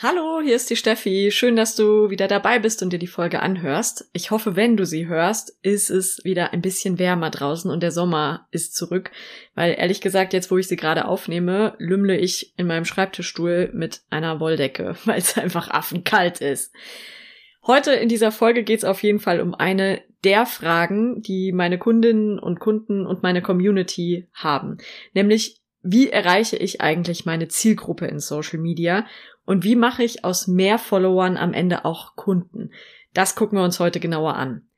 Hallo, hier ist die Steffi. Schön, dass du wieder dabei bist und dir die Folge anhörst. Ich hoffe, wenn du sie hörst, ist es wieder ein bisschen wärmer draußen und der Sommer ist zurück, weil ehrlich gesagt, jetzt wo ich sie gerade aufnehme, lümmle ich in meinem Schreibtischstuhl mit einer Wolldecke, weil es einfach affenkalt ist. Heute in dieser Folge geht es auf jeden Fall um eine der Fragen, die meine Kundinnen und Kunden und meine Community haben. Nämlich, wie erreiche ich eigentlich meine Zielgruppe in Social Media und wie mache ich aus mehr Followern am Ende auch Kunden? Das gucken wir uns heute genauer an.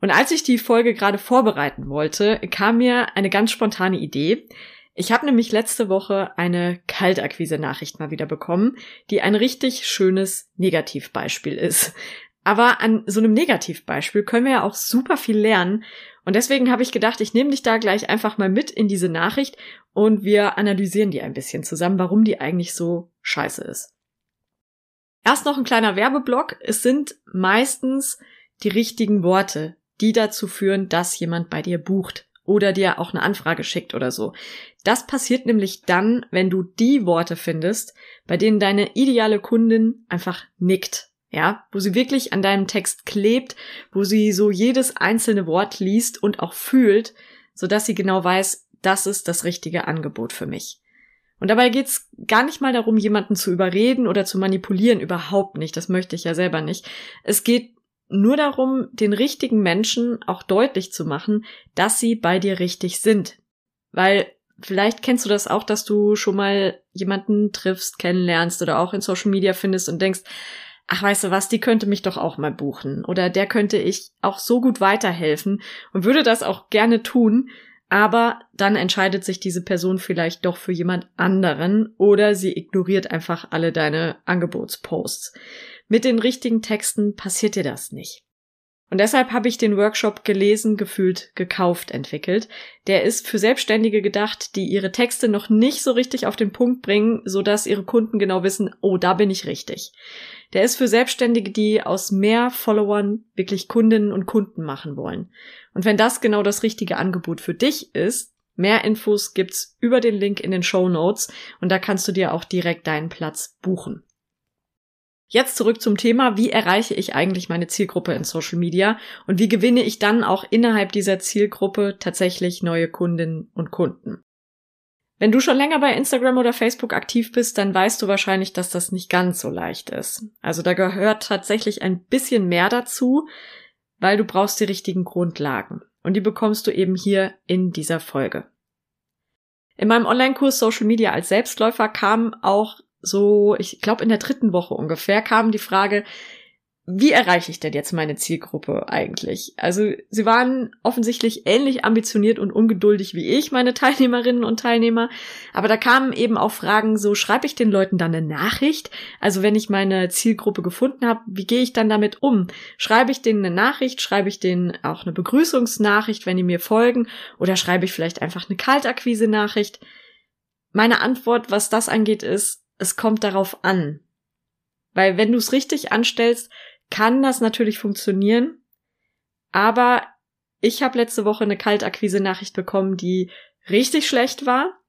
Und als ich die Folge gerade vorbereiten wollte, kam mir eine ganz spontane Idee. Ich habe nämlich letzte Woche eine Kaltakquise-Nachricht mal wieder bekommen, die ein richtig schönes Negativbeispiel ist. Aber an so einem Negativbeispiel können wir ja auch super viel lernen. Und deswegen habe ich gedacht, ich nehme dich da gleich einfach mal mit in diese Nachricht und wir analysieren die ein bisschen zusammen, warum die eigentlich so scheiße ist. Erst noch ein kleiner Werbeblock. Es sind meistens die richtigen Worte, die dazu führen, dass jemand bei dir bucht oder dir auch eine Anfrage schickt oder so. Das passiert nämlich dann, wenn du die Worte findest, bei denen deine ideale Kundin einfach nickt ja, wo sie wirklich an deinem Text klebt, wo sie so jedes einzelne Wort liest und auch fühlt, so dass sie genau weiß, das ist das richtige Angebot für mich. Und dabei geht's gar nicht mal darum, jemanden zu überreden oder zu manipulieren, überhaupt nicht, das möchte ich ja selber nicht. Es geht nur darum, den richtigen Menschen auch deutlich zu machen, dass sie bei dir richtig sind. Weil vielleicht kennst du das auch, dass du schon mal jemanden triffst, kennenlernst oder auch in Social Media findest und denkst, ach weißt du was, die könnte mich doch auch mal buchen oder der könnte ich auch so gut weiterhelfen und würde das auch gerne tun, aber dann entscheidet sich diese Person vielleicht doch für jemand anderen oder sie ignoriert einfach alle deine Angebotsposts. Mit den richtigen Texten passiert dir das nicht. Und deshalb habe ich den Workshop gelesen, gefühlt, gekauft entwickelt. Der ist für Selbstständige gedacht, die ihre Texte noch nicht so richtig auf den Punkt bringen, so dass ihre Kunden genau wissen, oh, da bin ich richtig. Der ist für Selbstständige, die aus mehr Followern wirklich Kundinnen und Kunden machen wollen. Und wenn das genau das richtige Angebot für dich ist, mehr Infos gibt's über den Link in den Show Notes und da kannst du dir auch direkt deinen Platz buchen. Jetzt zurück zum Thema, wie erreiche ich eigentlich meine Zielgruppe in Social Media und wie gewinne ich dann auch innerhalb dieser Zielgruppe tatsächlich neue Kundinnen und Kunden. Wenn du schon länger bei Instagram oder Facebook aktiv bist, dann weißt du wahrscheinlich, dass das nicht ganz so leicht ist. Also da gehört tatsächlich ein bisschen mehr dazu, weil du brauchst die richtigen Grundlagen. Und die bekommst du eben hier in dieser Folge. In meinem Online-Kurs Social Media als Selbstläufer kam auch so, ich glaube in der dritten Woche ungefähr, kam die Frage, wie erreiche ich denn jetzt meine Zielgruppe eigentlich? Also sie waren offensichtlich ähnlich ambitioniert und ungeduldig wie ich, meine Teilnehmerinnen und Teilnehmer. Aber da kamen eben auch Fragen, so schreibe ich den Leuten dann eine Nachricht? Also wenn ich meine Zielgruppe gefunden habe, wie gehe ich dann damit um? Schreibe ich denen eine Nachricht? Schreibe ich denen auch eine Begrüßungsnachricht, wenn die mir folgen? Oder schreibe ich vielleicht einfach eine Kaltakquise-Nachricht? Meine Antwort, was das angeht, ist, es kommt darauf an. Weil wenn du es richtig anstellst, kann das natürlich funktionieren. Aber ich habe letzte Woche eine Kaltakquise-Nachricht bekommen, die richtig schlecht war.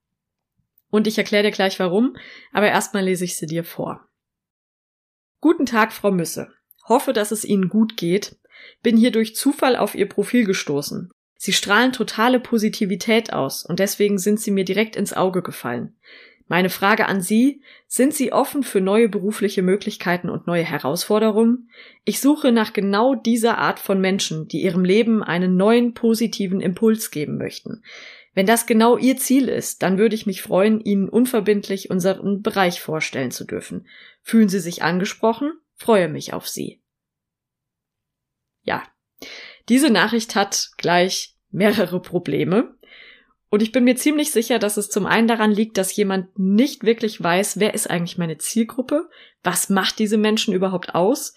Und ich erkläre dir gleich warum, aber erstmal lese ich sie dir vor. Guten Tag, Frau Müsse. Hoffe, dass es Ihnen gut geht. Bin hier durch Zufall auf Ihr Profil gestoßen. Sie strahlen totale Positivität aus und deswegen sind Sie mir direkt ins Auge gefallen. Meine Frage an Sie, sind Sie offen für neue berufliche Möglichkeiten und neue Herausforderungen? Ich suche nach genau dieser Art von Menschen, die ihrem Leben einen neuen positiven Impuls geben möchten. Wenn das genau Ihr Ziel ist, dann würde ich mich freuen, Ihnen unverbindlich unseren Bereich vorstellen zu dürfen. Fühlen Sie sich angesprochen? Freue mich auf Sie. Ja, diese Nachricht hat gleich mehrere Probleme. Und ich bin mir ziemlich sicher, dass es zum einen daran liegt, dass jemand nicht wirklich weiß, wer ist eigentlich meine Zielgruppe, was macht diese Menschen überhaupt aus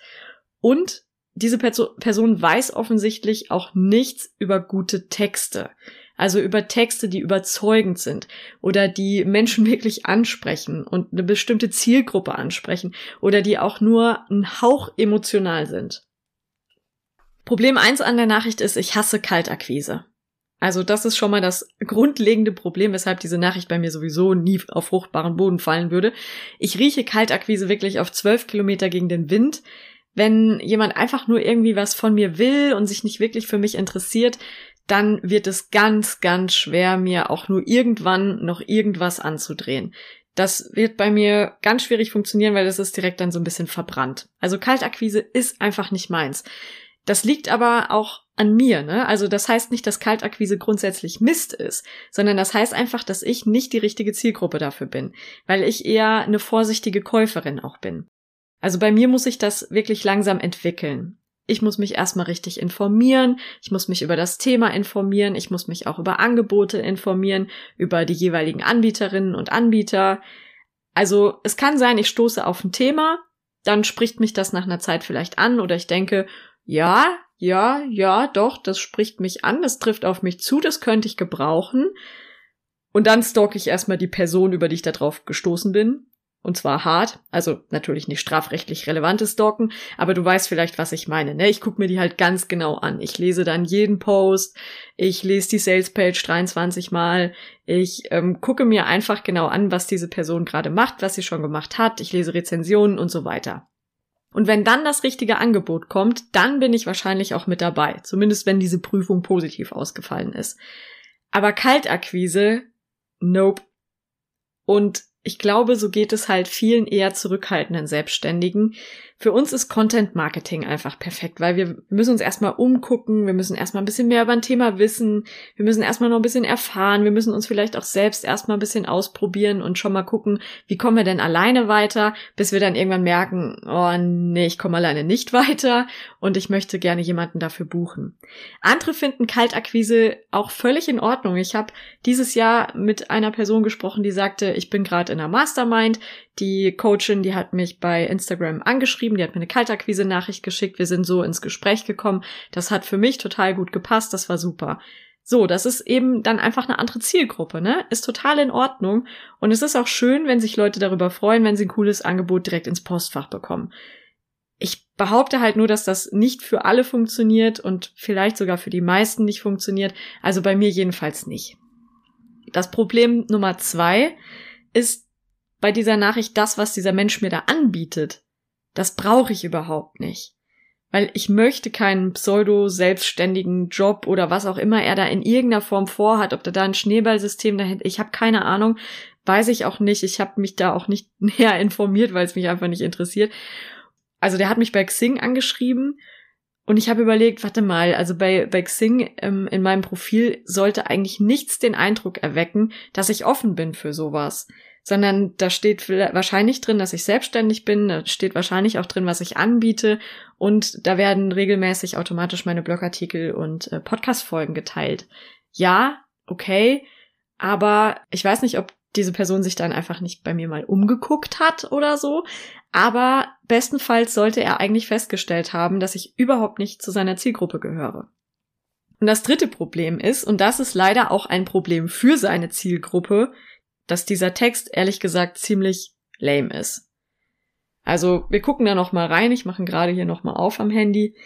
und diese Person weiß offensichtlich auch nichts über gute Texte. Also über Texte, die überzeugend sind oder die Menschen wirklich ansprechen und eine bestimmte Zielgruppe ansprechen oder die auch nur ein Hauch emotional sind. Problem eins an der Nachricht ist, ich hasse Kaltakquise. Also das ist schon mal das grundlegende Problem, weshalb diese Nachricht bei mir sowieso nie auf fruchtbaren Boden fallen würde. Ich rieche Kaltakquise wirklich auf zwölf Kilometer gegen den Wind. Wenn jemand einfach nur irgendwie was von mir will und sich nicht wirklich für mich interessiert, dann wird es ganz, ganz schwer, mir auch nur irgendwann noch irgendwas anzudrehen. Das wird bei mir ganz schwierig funktionieren, weil das ist direkt dann so ein bisschen verbrannt. Also Kaltakquise ist einfach nicht meins. Das liegt aber auch an mir, ne? Also das heißt nicht, dass Kaltakquise grundsätzlich Mist ist, sondern das heißt einfach, dass ich nicht die richtige Zielgruppe dafür bin, weil ich eher eine vorsichtige Käuferin auch bin. Also bei mir muss sich das wirklich langsam entwickeln. Ich muss mich erstmal richtig informieren, ich muss mich über das Thema informieren, ich muss mich auch über Angebote informieren, über die jeweiligen Anbieterinnen und Anbieter. Also es kann sein, ich stoße auf ein Thema, dann spricht mich das nach einer Zeit vielleicht an oder ich denke, ja, ja, ja, doch, das spricht mich an, das trifft auf mich zu, das könnte ich gebrauchen. Und dann stalke ich erstmal die Person, über die ich da drauf gestoßen bin. Und zwar hart, also natürlich nicht strafrechtlich relevantes Stalken, aber du weißt vielleicht, was ich meine. Ne? Ich gucke mir die halt ganz genau an. Ich lese dann jeden Post, ich lese die Salespage 23 Mal, ich ähm, gucke mir einfach genau an, was diese Person gerade macht, was sie schon gemacht hat, ich lese Rezensionen und so weiter. Und wenn dann das richtige Angebot kommt, dann bin ich wahrscheinlich auch mit dabei, zumindest wenn diese Prüfung positiv ausgefallen ist. Aber Kaltakquise, nope. Und ich glaube, so geht es halt vielen eher zurückhaltenden Selbstständigen. Für uns ist Content Marketing einfach perfekt, weil wir müssen uns erstmal umgucken, wir müssen erstmal ein bisschen mehr über ein Thema wissen, wir müssen erstmal noch ein bisschen erfahren, wir müssen uns vielleicht auch selbst erstmal ein bisschen ausprobieren und schon mal gucken, wie kommen wir denn alleine weiter, bis wir dann irgendwann merken, oh nee, ich komme alleine nicht weiter und ich möchte gerne jemanden dafür buchen. Andere finden Kaltakquise auch völlig in Ordnung. Ich habe dieses Jahr mit einer Person gesprochen, die sagte, ich bin gerade in einer Mastermind, die Coachin, die hat mich bei Instagram angeschrieben, die hat mir eine Kaltakquise-Nachricht geschickt, wir sind so ins Gespräch gekommen. Das hat für mich total gut gepasst, das war super. So, das ist eben dann einfach eine andere Zielgruppe, ne? Ist total in Ordnung. Und es ist auch schön, wenn sich Leute darüber freuen, wenn sie ein cooles Angebot direkt ins Postfach bekommen. Ich behaupte halt nur, dass das nicht für alle funktioniert und vielleicht sogar für die meisten nicht funktioniert. Also bei mir jedenfalls nicht. Das Problem Nummer zwei ist, bei dieser Nachricht das, was dieser Mensch mir da anbietet, das brauche ich überhaupt nicht. Weil ich möchte keinen pseudo-selbstständigen Job oder was auch immer er da in irgendeiner Form vorhat, ob da da ein Schneeballsystem dahinter, ich habe keine Ahnung, weiß ich auch nicht, ich habe mich da auch nicht näher informiert, weil es mich einfach nicht interessiert. Also der hat mich bei Xing angeschrieben und ich habe überlegt, warte mal, also bei, bei Xing ähm, in meinem Profil sollte eigentlich nichts den Eindruck erwecken, dass ich offen bin für sowas sondern da steht wahrscheinlich drin, dass ich selbstständig bin, da steht wahrscheinlich auch drin, was ich anbiete und da werden regelmäßig automatisch meine Blogartikel und äh, Podcast-Folgen geteilt. Ja, okay, aber ich weiß nicht, ob diese Person sich dann einfach nicht bei mir mal umgeguckt hat oder so, aber bestenfalls sollte er eigentlich festgestellt haben, dass ich überhaupt nicht zu seiner Zielgruppe gehöre. Und das dritte Problem ist, und das ist leider auch ein Problem für seine Zielgruppe, dass dieser Text ehrlich gesagt ziemlich lame ist. Also wir gucken da noch mal rein. Ich mache gerade hier noch mal auf am Handy.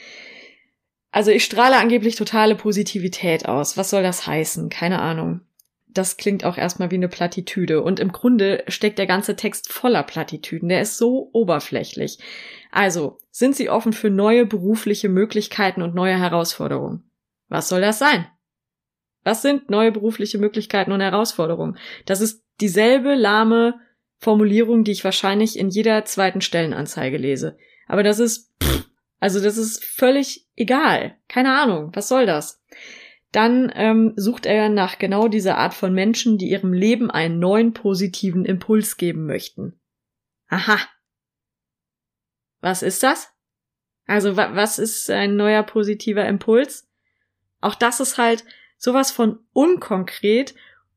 Also ich strahle angeblich totale Positivität aus. Was soll das heißen? Keine Ahnung. Das klingt auch erstmal wie eine Plattitüde. Und im Grunde steckt der ganze Text voller Plattitüden. Der ist so oberflächlich. Also, sind Sie offen für neue berufliche Möglichkeiten und neue Herausforderungen? Was soll das sein? Was sind neue berufliche Möglichkeiten und Herausforderungen? Das ist dieselbe lahme Formulierung, die ich wahrscheinlich in jeder zweiten Stellenanzeige lese. Aber das ist, pff, also das ist völlig egal. Keine Ahnung, was soll das? Dann ähm, sucht er nach genau dieser Art von Menschen, die ihrem Leben einen neuen positiven Impuls geben möchten. Aha. Was ist das? Also wa was ist ein neuer positiver Impuls? Auch das ist halt sowas von unkonkret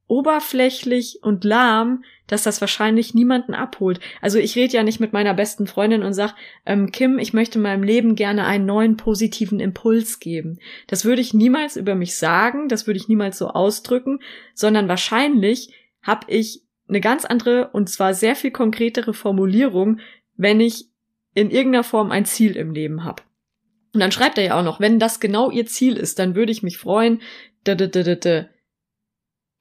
oberflächlich und lahm, dass das wahrscheinlich niemanden abholt. Also ich rede ja nicht mit meiner besten Freundin und sag, ähm, Kim, ich möchte meinem Leben gerne einen neuen positiven Impuls geben. Das würde ich niemals über mich sagen, das würde ich niemals so ausdrücken, sondern wahrscheinlich habe ich eine ganz andere und zwar sehr viel konkretere Formulierung, wenn ich in irgendeiner Form ein Ziel im Leben habe. Und dann schreibt er ja auch noch, wenn das genau ihr Ziel ist, dann würde ich mich freuen.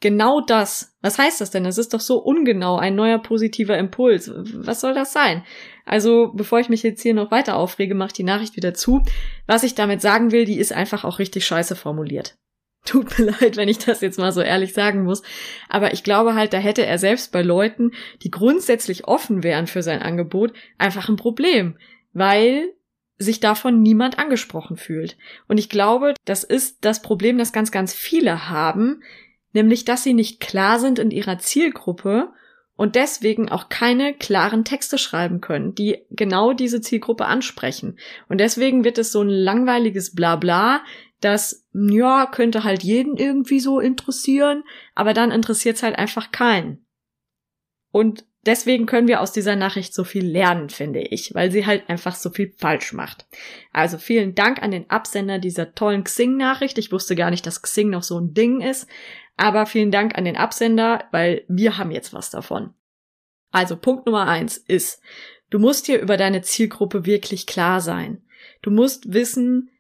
Genau das. Was heißt das denn? Das ist doch so ungenau, ein neuer positiver Impuls. Was soll das sein? Also, bevor ich mich jetzt hier noch weiter aufrege, mach die Nachricht wieder zu. Was ich damit sagen will, die ist einfach auch richtig scheiße formuliert. Tut mir leid, wenn ich das jetzt mal so ehrlich sagen muss. Aber ich glaube halt, da hätte er selbst bei Leuten, die grundsätzlich offen wären für sein Angebot, einfach ein Problem. Weil sich davon niemand angesprochen fühlt. Und ich glaube, das ist das Problem, das ganz, ganz viele haben, nämlich dass sie nicht klar sind in ihrer Zielgruppe und deswegen auch keine klaren Texte schreiben können, die genau diese Zielgruppe ansprechen. Und deswegen wird es so ein langweiliges Blabla, das, ja, könnte halt jeden irgendwie so interessieren, aber dann interessiert es halt einfach keinen. Und deswegen können wir aus dieser Nachricht so viel lernen, finde ich, weil sie halt einfach so viel falsch macht. Also vielen Dank an den Absender dieser tollen Xing-Nachricht. Ich wusste gar nicht, dass Xing noch so ein Ding ist. Aber vielen Dank an den Absender, weil wir haben jetzt was davon. Also Punkt Nummer eins ist, du musst dir über deine Zielgruppe wirklich klar sein. Du musst wissen,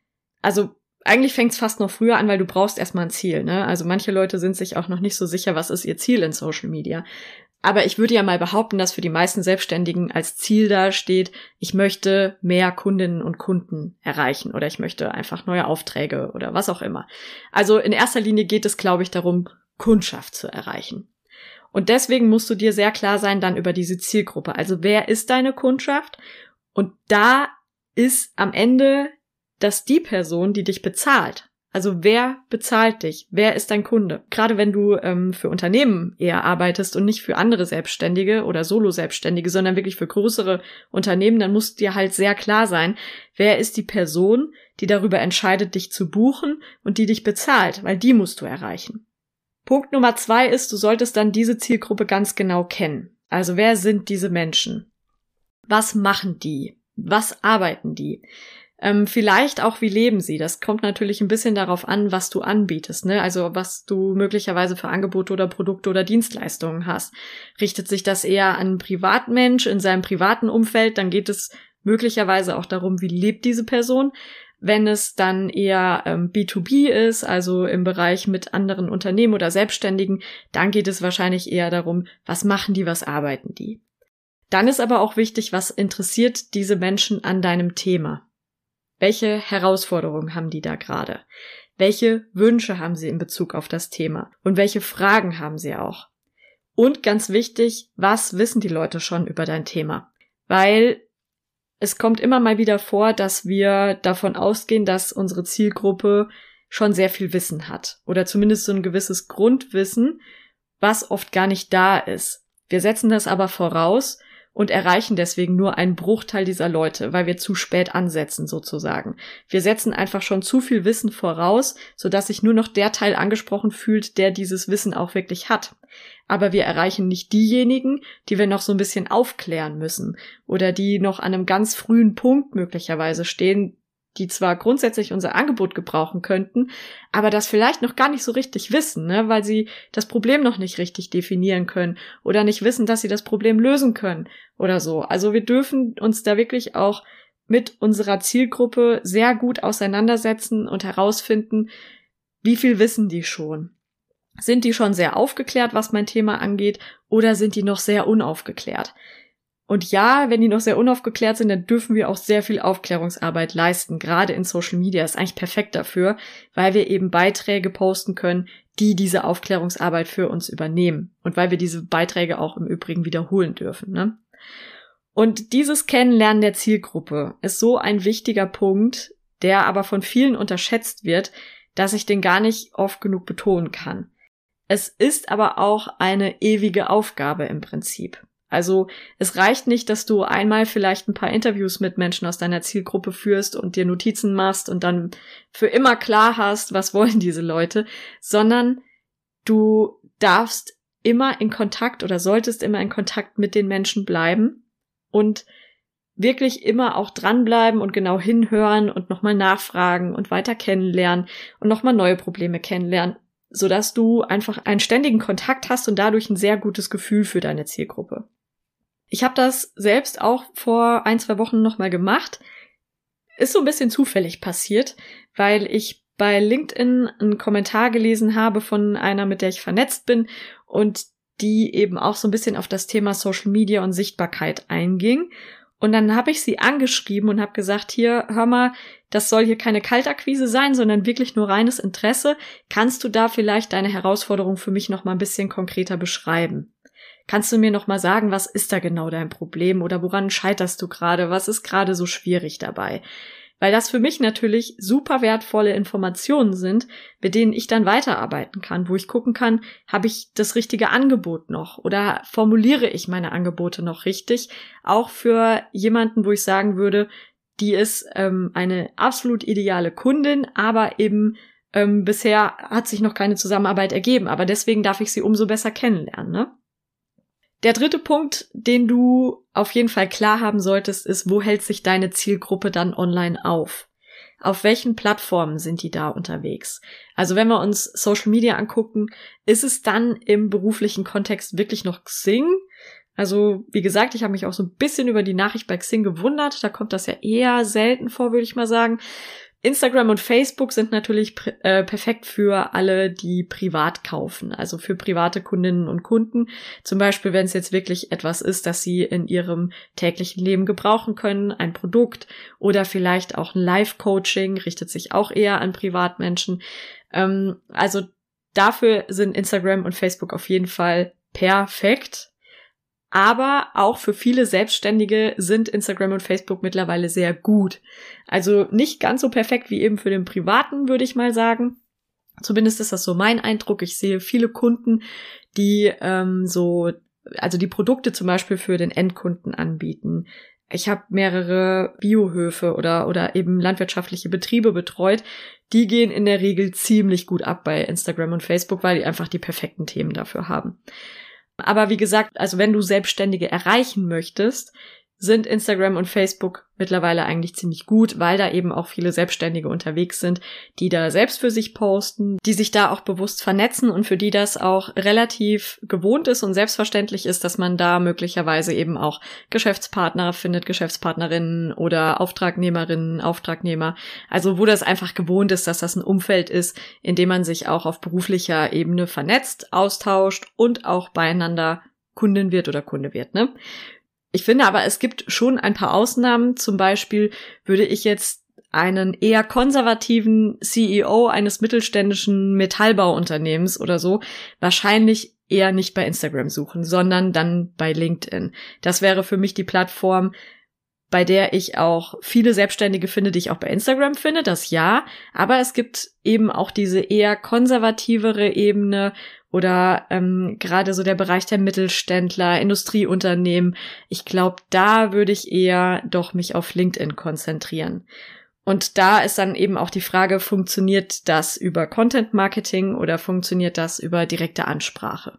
also eigentlich fängt es fast noch früher an, weil du brauchst erstmal ein Ziel. Ne? Also manche Leute sind sich auch noch nicht so sicher, was ist ihr Ziel in Social Media. Aber ich würde ja mal behaupten, dass für die meisten Selbstständigen als Ziel da steht, ich möchte mehr Kundinnen und Kunden erreichen oder ich möchte einfach neue Aufträge oder was auch immer. Also in erster Linie geht es, glaube ich, darum, Kundschaft zu erreichen. Und deswegen musst du dir sehr klar sein dann über diese Zielgruppe. Also wer ist deine Kundschaft? Und da ist am Ende das die Person, die dich bezahlt. Also wer bezahlt dich? Wer ist dein Kunde? Gerade wenn du ähm, für Unternehmen eher arbeitest und nicht für andere Selbstständige oder Solo-Selbstständige, sondern wirklich für größere Unternehmen, dann muss dir halt sehr klar sein, wer ist die Person, die darüber entscheidet, dich zu buchen und die dich bezahlt, weil die musst du erreichen. Punkt Nummer zwei ist, du solltest dann diese Zielgruppe ganz genau kennen. Also wer sind diese Menschen? Was machen die? Was arbeiten die? Ähm, vielleicht auch, wie leben sie? Das kommt natürlich ein bisschen darauf an, was du anbietest, ne? Also was du möglicherweise für Angebote oder Produkte oder Dienstleistungen hast. Richtet sich das eher an einen Privatmensch in seinem privaten Umfeld, dann geht es möglicherweise auch darum, wie lebt diese Person. Wenn es dann eher ähm, B2B ist, also im Bereich mit anderen Unternehmen oder Selbstständigen, dann geht es wahrscheinlich eher darum, was machen die, was arbeiten die. Dann ist aber auch wichtig, was interessiert diese Menschen an deinem Thema. Welche Herausforderungen haben die da gerade? Welche Wünsche haben sie in Bezug auf das Thema? Und welche Fragen haben sie auch? Und ganz wichtig, was wissen die Leute schon über dein Thema? Weil es kommt immer mal wieder vor, dass wir davon ausgehen, dass unsere Zielgruppe schon sehr viel Wissen hat oder zumindest so ein gewisses Grundwissen, was oft gar nicht da ist. Wir setzen das aber voraus und erreichen deswegen nur einen Bruchteil dieser Leute, weil wir zu spät ansetzen sozusagen. Wir setzen einfach schon zu viel Wissen voraus, sodass sich nur noch der Teil angesprochen fühlt, der dieses Wissen auch wirklich hat. Aber wir erreichen nicht diejenigen, die wir noch so ein bisschen aufklären müssen oder die noch an einem ganz frühen Punkt möglicherweise stehen, die zwar grundsätzlich unser Angebot gebrauchen könnten, aber das vielleicht noch gar nicht so richtig wissen, ne, weil sie das Problem noch nicht richtig definieren können oder nicht wissen, dass sie das Problem lösen können oder so. Also wir dürfen uns da wirklich auch mit unserer Zielgruppe sehr gut auseinandersetzen und herausfinden, wie viel wissen die schon. Sind die schon sehr aufgeklärt, was mein Thema angeht, oder sind die noch sehr unaufgeklärt? Und ja, wenn die noch sehr unaufgeklärt sind, dann dürfen wir auch sehr viel Aufklärungsarbeit leisten. Gerade in Social Media ist eigentlich perfekt dafür, weil wir eben Beiträge posten können, die diese Aufklärungsarbeit für uns übernehmen. Und weil wir diese Beiträge auch im Übrigen wiederholen dürfen. Ne? Und dieses Kennenlernen der Zielgruppe ist so ein wichtiger Punkt, der aber von vielen unterschätzt wird, dass ich den gar nicht oft genug betonen kann. Es ist aber auch eine ewige Aufgabe im Prinzip. Also es reicht nicht, dass du einmal vielleicht ein paar Interviews mit Menschen aus deiner Zielgruppe führst und dir Notizen machst und dann für immer klar hast, was wollen diese Leute, sondern du darfst immer in Kontakt oder solltest immer in Kontakt mit den Menschen bleiben und wirklich immer auch dranbleiben und genau hinhören und nochmal nachfragen und weiter kennenlernen und nochmal neue Probleme kennenlernen, sodass du einfach einen ständigen Kontakt hast und dadurch ein sehr gutes Gefühl für deine Zielgruppe. Ich habe das selbst auch vor ein, zwei Wochen nochmal gemacht. Ist so ein bisschen zufällig passiert, weil ich bei LinkedIn einen Kommentar gelesen habe von einer, mit der ich vernetzt bin und die eben auch so ein bisschen auf das Thema Social Media und Sichtbarkeit einging. Und dann habe ich sie angeschrieben und habe gesagt, hier, hör mal, das soll hier keine Kaltakquise sein, sondern wirklich nur reines Interesse. Kannst du da vielleicht deine Herausforderung für mich noch mal ein bisschen konkreter beschreiben? Kannst du mir noch mal sagen, was ist da genau dein Problem oder woran scheiterst du gerade? Was ist gerade so schwierig dabei? weil das für mich natürlich super wertvolle Informationen sind, mit denen ich dann weiterarbeiten kann, wo ich gucken kann, habe ich das richtige Angebot noch oder formuliere ich meine Angebote noch richtig, auch für jemanden, wo ich sagen würde, die ist ähm, eine absolut ideale Kundin, aber eben ähm, bisher hat sich noch keine Zusammenarbeit ergeben, aber deswegen darf ich sie umso besser kennenlernen. Ne? Der dritte Punkt, den du auf jeden Fall klar haben solltest, ist, wo hält sich deine Zielgruppe dann online auf? Auf welchen Plattformen sind die da unterwegs? Also wenn wir uns Social Media angucken, ist es dann im beruflichen Kontext wirklich noch Xing? Also, wie gesagt, ich habe mich auch so ein bisschen über die Nachricht bei Xing gewundert. Da kommt das ja eher selten vor, würde ich mal sagen. Instagram und Facebook sind natürlich äh, perfekt für alle, die privat kaufen, also für private Kundinnen und Kunden. Zum Beispiel, wenn es jetzt wirklich etwas ist, das sie in ihrem täglichen Leben gebrauchen können, ein Produkt oder vielleicht auch ein Live-Coaching, richtet sich auch eher an Privatmenschen. Ähm, also dafür sind Instagram und Facebook auf jeden Fall perfekt. Aber auch für viele Selbstständige sind Instagram und Facebook mittlerweile sehr gut. Also nicht ganz so perfekt wie eben für den Privaten, würde ich mal sagen. Zumindest ist das so mein Eindruck. Ich sehe viele Kunden, die ähm, so, also die Produkte zum Beispiel für den Endkunden anbieten. Ich habe mehrere Biohöfe oder, oder eben landwirtschaftliche Betriebe betreut. Die gehen in der Regel ziemlich gut ab bei Instagram und Facebook, weil die einfach die perfekten Themen dafür haben. Aber wie gesagt, also wenn du Selbstständige erreichen möchtest, sind Instagram und Facebook mittlerweile eigentlich ziemlich gut, weil da eben auch viele Selbstständige unterwegs sind, die da selbst für sich posten, die sich da auch bewusst vernetzen und für die das auch relativ gewohnt ist und selbstverständlich ist, dass man da möglicherweise eben auch Geschäftspartner findet, Geschäftspartnerinnen oder Auftragnehmerinnen, Auftragnehmer. Also wo das einfach gewohnt ist, dass das ein Umfeld ist, in dem man sich auch auf beruflicher Ebene vernetzt, austauscht und auch beieinander Kundin wird oder Kunde wird, ne? Ich finde aber, es gibt schon ein paar Ausnahmen. Zum Beispiel würde ich jetzt einen eher konservativen CEO eines mittelständischen Metallbauunternehmens oder so wahrscheinlich eher nicht bei Instagram suchen, sondern dann bei LinkedIn. Das wäre für mich die Plattform, bei der ich auch viele Selbstständige finde, die ich auch bei Instagram finde, das ja, aber es gibt eben auch diese eher konservativere Ebene, oder ähm, gerade so der Bereich der Mittelständler, Industrieunternehmen. Ich glaube, da würde ich eher doch mich auf LinkedIn konzentrieren. Und da ist dann eben auch die Frage, funktioniert das über Content Marketing oder funktioniert das über direkte Ansprache?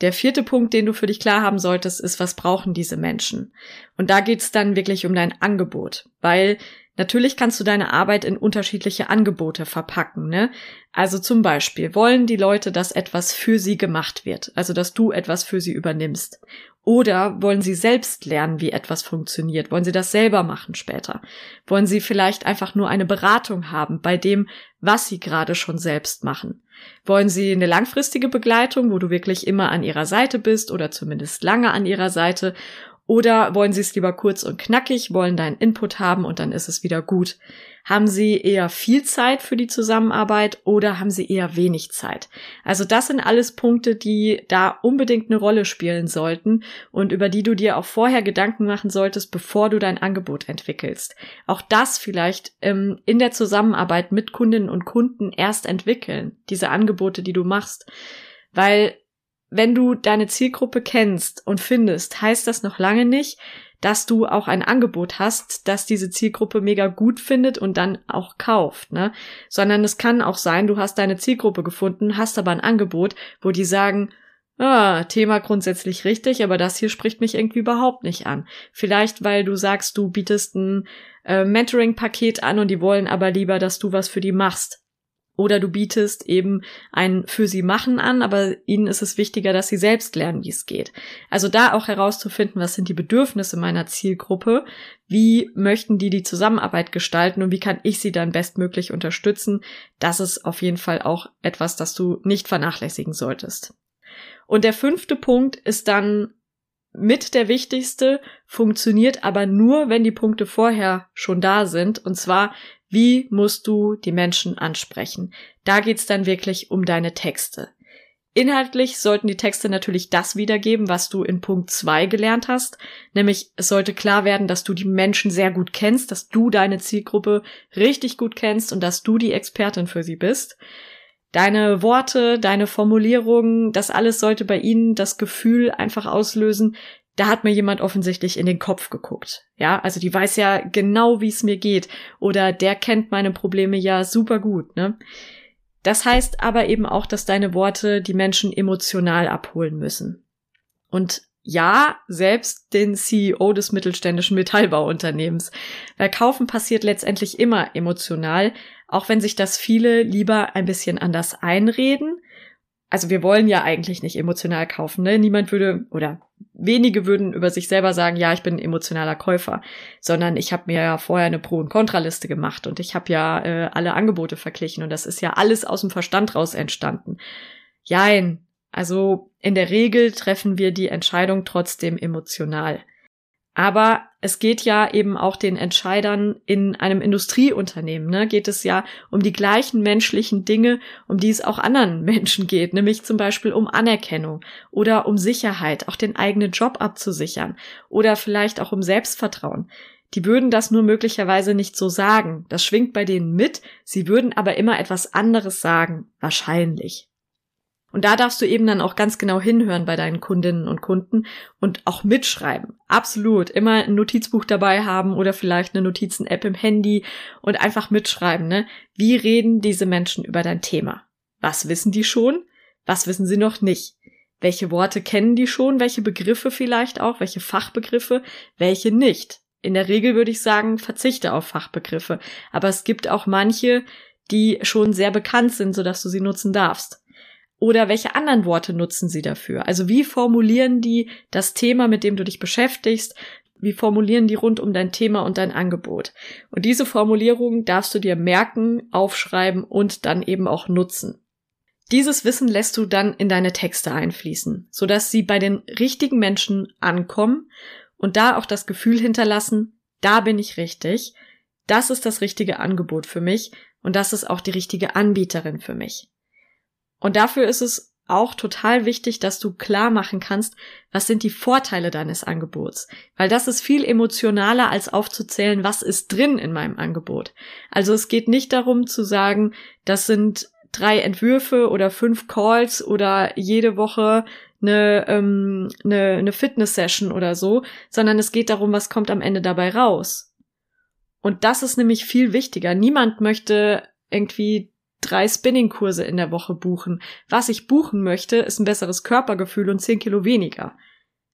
Der vierte Punkt, den du für dich klar haben solltest, ist, was brauchen diese Menschen? Und da geht's dann wirklich um dein Angebot, weil Natürlich kannst du deine Arbeit in unterschiedliche Angebote verpacken, ne? Also zum Beispiel wollen die Leute, dass etwas für sie gemacht wird, also dass du etwas für sie übernimmst. Oder wollen sie selbst lernen, wie etwas funktioniert? Wollen sie das selber machen später? Wollen sie vielleicht einfach nur eine Beratung haben bei dem, was sie gerade schon selbst machen? Wollen sie eine langfristige Begleitung, wo du wirklich immer an ihrer Seite bist oder zumindest lange an ihrer Seite? Oder wollen Sie es lieber kurz und knackig, wollen deinen Input haben und dann ist es wieder gut? Haben Sie eher viel Zeit für die Zusammenarbeit oder haben Sie eher wenig Zeit? Also das sind alles Punkte, die da unbedingt eine Rolle spielen sollten und über die du dir auch vorher Gedanken machen solltest, bevor du dein Angebot entwickelst. Auch das vielleicht ähm, in der Zusammenarbeit mit Kundinnen und Kunden erst entwickeln, diese Angebote, die du machst. Weil wenn du deine Zielgruppe kennst und findest, heißt das noch lange nicht, dass du auch ein Angebot hast, das diese Zielgruppe mega gut findet und dann auch kauft, ne? Sondern es kann auch sein, du hast deine Zielgruppe gefunden, hast aber ein Angebot, wo die sagen, Ah, Thema grundsätzlich richtig, aber das hier spricht mich irgendwie überhaupt nicht an. Vielleicht, weil du sagst, du bietest ein äh, Mentoring-Paket an und die wollen aber lieber, dass du was für die machst. Oder du bietest eben ein für sie machen an, aber ihnen ist es wichtiger, dass sie selbst lernen, wie es geht. Also da auch herauszufinden, was sind die Bedürfnisse meiner Zielgruppe, wie möchten die die Zusammenarbeit gestalten und wie kann ich sie dann bestmöglich unterstützen, das ist auf jeden Fall auch etwas, das du nicht vernachlässigen solltest. Und der fünfte Punkt ist dann mit der wichtigste, funktioniert aber nur, wenn die Punkte vorher schon da sind. Und zwar, wie musst du die Menschen ansprechen? Da geht's dann wirklich um deine Texte. Inhaltlich sollten die Texte natürlich das wiedergeben, was du in Punkt zwei gelernt hast, nämlich es sollte klar werden, dass du die Menschen sehr gut kennst, dass du deine Zielgruppe richtig gut kennst und dass du die Expertin für sie bist. Deine Worte, deine Formulierungen, das alles sollte bei ihnen das Gefühl einfach auslösen, da hat mir jemand offensichtlich in den Kopf geguckt. Ja, also die weiß ja genau, wie es mir geht. Oder der kennt meine Probleme ja super gut, ne? Das heißt aber eben auch, dass deine Worte die Menschen emotional abholen müssen. Und ja, selbst den CEO des mittelständischen Metallbauunternehmens. Weil kaufen passiert letztendlich immer emotional, auch wenn sich das viele lieber ein bisschen anders einreden also wir wollen ja eigentlich nicht emotional kaufen, ne? Niemand würde oder wenige würden über sich selber sagen, ja, ich bin ein emotionaler Käufer, sondern ich habe mir ja vorher eine Pro- und Kontraliste gemacht und ich habe ja äh, alle Angebote verglichen und das ist ja alles aus dem Verstand raus entstanden. Jein, also in der Regel treffen wir die Entscheidung trotzdem emotional. Aber es geht ja eben auch den Entscheidern in einem Industrieunternehmen, ne, geht es ja um die gleichen menschlichen Dinge, um die es auch anderen Menschen geht, nämlich zum Beispiel um Anerkennung oder um Sicherheit, auch den eigenen Job abzusichern oder vielleicht auch um Selbstvertrauen. Die würden das nur möglicherweise nicht so sagen. Das schwingt bei denen mit, sie würden aber immer etwas anderes sagen, wahrscheinlich. Und da darfst du eben dann auch ganz genau hinhören bei deinen Kundinnen und Kunden und auch mitschreiben. Absolut. Immer ein Notizbuch dabei haben oder vielleicht eine Notizen-App im Handy und einfach mitschreiben, ne? Wie reden diese Menschen über dein Thema? Was wissen die schon? Was wissen sie noch nicht? Welche Worte kennen die schon? Welche Begriffe vielleicht auch? Welche Fachbegriffe? Welche nicht? In der Regel würde ich sagen, verzichte auf Fachbegriffe. Aber es gibt auch manche, die schon sehr bekannt sind, sodass du sie nutzen darfst. Oder welche anderen Worte nutzen sie dafür? Also wie formulieren die das Thema, mit dem du dich beschäftigst? Wie formulieren die rund um dein Thema und dein Angebot? Und diese Formulierungen darfst du dir merken, aufschreiben und dann eben auch nutzen. Dieses Wissen lässt du dann in deine Texte einfließen, sodass sie bei den richtigen Menschen ankommen und da auch das Gefühl hinterlassen, da bin ich richtig, das ist das richtige Angebot für mich und das ist auch die richtige Anbieterin für mich. Und dafür ist es auch total wichtig, dass du klar machen kannst, was sind die Vorteile deines Angebots. Weil das ist viel emotionaler, als aufzuzählen, was ist drin in meinem Angebot. Also es geht nicht darum zu sagen, das sind drei Entwürfe oder fünf Calls oder jede Woche eine, ähm, eine, eine Fitness-Session oder so, sondern es geht darum, was kommt am Ende dabei raus. Und das ist nämlich viel wichtiger. Niemand möchte irgendwie drei Spinning-Kurse in der Woche buchen. Was ich buchen möchte, ist ein besseres Körpergefühl und zehn Kilo weniger.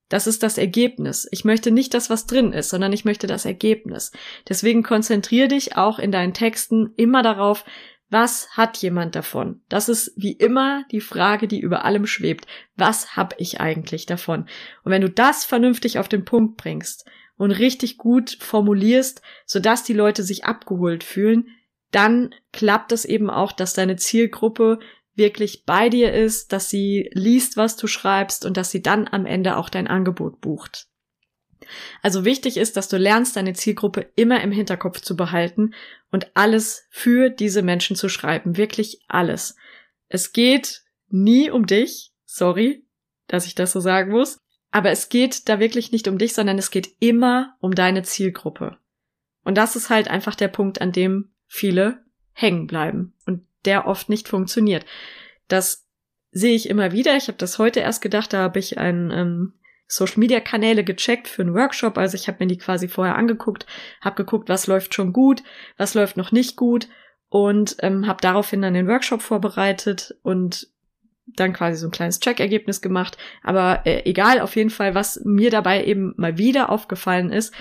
Das ist das Ergebnis. Ich möchte nicht das, was drin ist, sondern ich möchte das Ergebnis. Deswegen konzentriere dich auch in deinen Texten immer darauf, was hat jemand davon? Das ist wie immer die Frage, die über allem schwebt. Was hab ich eigentlich davon? Und wenn du das vernünftig auf den Punkt bringst und richtig gut formulierst, sodass die Leute sich abgeholt fühlen, dann klappt es eben auch, dass deine Zielgruppe wirklich bei dir ist, dass sie liest, was du schreibst und dass sie dann am Ende auch dein Angebot bucht. Also wichtig ist, dass du lernst, deine Zielgruppe immer im Hinterkopf zu behalten und alles für diese Menschen zu schreiben. Wirklich alles. Es geht nie um dich. Sorry, dass ich das so sagen muss. Aber es geht da wirklich nicht um dich, sondern es geht immer um deine Zielgruppe. Und das ist halt einfach der Punkt, an dem viele hängen bleiben und der oft nicht funktioniert. Das sehe ich immer wieder. Ich habe das heute erst gedacht, da habe ich ein ähm, Social Media Kanäle gecheckt für einen Workshop. Also ich habe mir die quasi vorher angeguckt, habe geguckt, was läuft schon gut, was läuft noch nicht gut und ähm, habe daraufhin dann den Workshop vorbereitet und dann quasi so ein kleines Check-Ergebnis gemacht. Aber äh, egal, auf jeden Fall, was mir dabei eben mal wieder aufgefallen ist,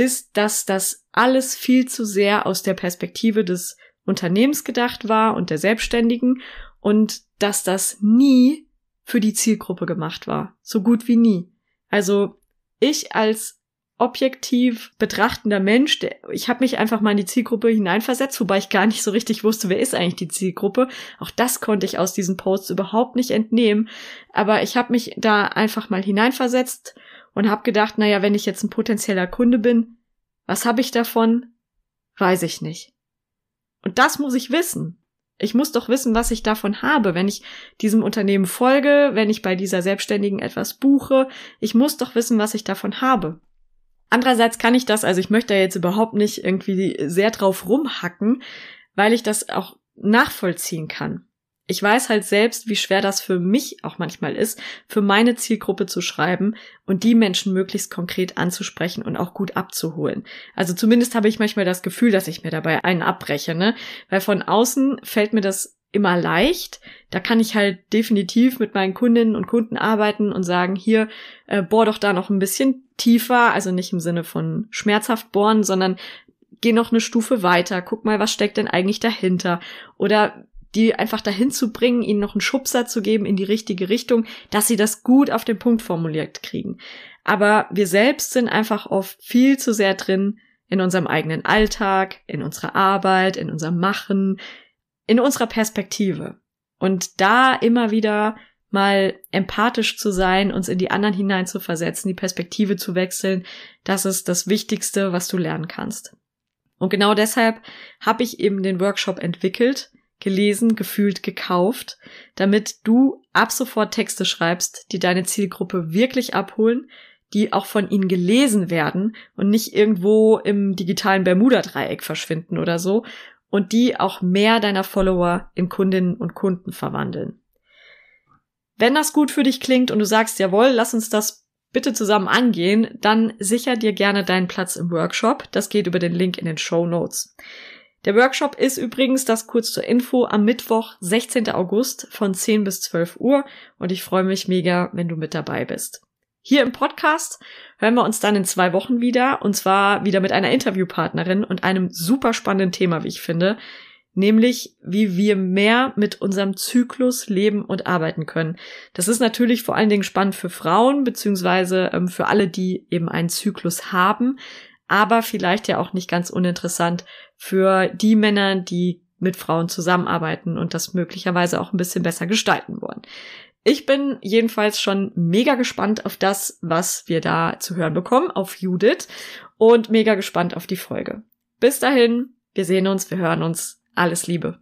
ist, dass das alles viel zu sehr aus der Perspektive des Unternehmens gedacht war und der Selbstständigen und dass das nie für die Zielgruppe gemacht war. So gut wie nie. Also ich als objektiv betrachtender Mensch, der, ich habe mich einfach mal in die Zielgruppe hineinversetzt, wobei ich gar nicht so richtig wusste, wer ist eigentlich die Zielgruppe. Auch das konnte ich aus diesen Posts überhaupt nicht entnehmen. Aber ich habe mich da einfach mal hineinversetzt und habe gedacht, naja, wenn ich jetzt ein potenzieller Kunde bin, was habe ich davon? Weiß ich nicht. Und das muss ich wissen. Ich muss doch wissen, was ich davon habe, wenn ich diesem Unternehmen folge, wenn ich bei dieser Selbstständigen etwas buche. Ich muss doch wissen, was ich davon habe. Andererseits kann ich das, also ich möchte da jetzt überhaupt nicht irgendwie sehr drauf rumhacken, weil ich das auch nachvollziehen kann. Ich weiß halt selbst, wie schwer das für mich auch manchmal ist, für meine Zielgruppe zu schreiben und die Menschen möglichst konkret anzusprechen und auch gut abzuholen. Also zumindest habe ich manchmal das Gefühl, dass ich mir dabei einen abbreche, ne? Weil von außen fällt mir das immer leicht. Da kann ich halt definitiv mit meinen Kundinnen und Kunden arbeiten und sagen, hier, äh, bohr doch da noch ein bisschen tiefer, also nicht im Sinne von schmerzhaft bohren, sondern geh noch eine Stufe weiter, guck mal, was steckt denn eigentlich dahinter? Oder die einfach dahin zu bringen, ihnen noch einen Schubser zu geben in die richtige Richtung, dass sie das gut auf den Punkt formuliert kriegen. Aber wir selbst sind einfach oft viel zu sehr drin in unserem eigenen Alltag, in unserer Arbeit, in unserem Machen, in unserer Perspektive. Und da immer wieder mal empathisch zu sein, uns in die anderen hineinzuversetzen, die Perspektive zu wechseln, das ist das Wichtigste, was du lernen kannst. Und genau deshalb habe ich eben den Workshop entwickelt, gelesen, gefühlt, gekauft, damit du ab sofort Texte schreibst, die deine Zielgruppe wirklich abholen, die auch von ihnen gelesen werden und nicht irgendwo im digitalen Bermuda-Dreieck verschwinden oder so und die auch mehr deiner Follower in Kundinnen und Kunden verwandeln. Wenn das gut für dich klingt und du sagst, jawohl, lass uns das bitte zusammen angehen, dann sicher dir gerne deinen Platz im Workshop. Das geht über den Link in den Show Notes. Der Workshop ist übrigens, das kurz zur Info, am Mittwoch, 16. August von 10 bis 12 Uhr und ich freue mich mega, wenn du mit dabei bist. Hier im Podcast hören wir uns dann in zwei Wochen wieder und zwar wieder mit einer Interviewpartnerin und einem super spannenden Thema, wie ich finde, nämlich wie wir mehr mit unserem Zyklus leben und arbeiten können. Das ist natürlich vor allen Dingen spannend für Frauen beziehungsweise ähm, für alle, die eben einen Zyklus haben, aber vielleicht ja auch nicht ganz uninteressant für die Männer, die mit Frauen zusammenarbeiten und das möglicherweise auch ein bisschen besser gestalten wollen. Ich bin jedenfalls schon mega gespannt auf das, was wir da zu hören bekommen, auf Judith und mega gespannt auf die Folge. Bis dahin, wir sehen uns, wir hören uns. Alles Liebe.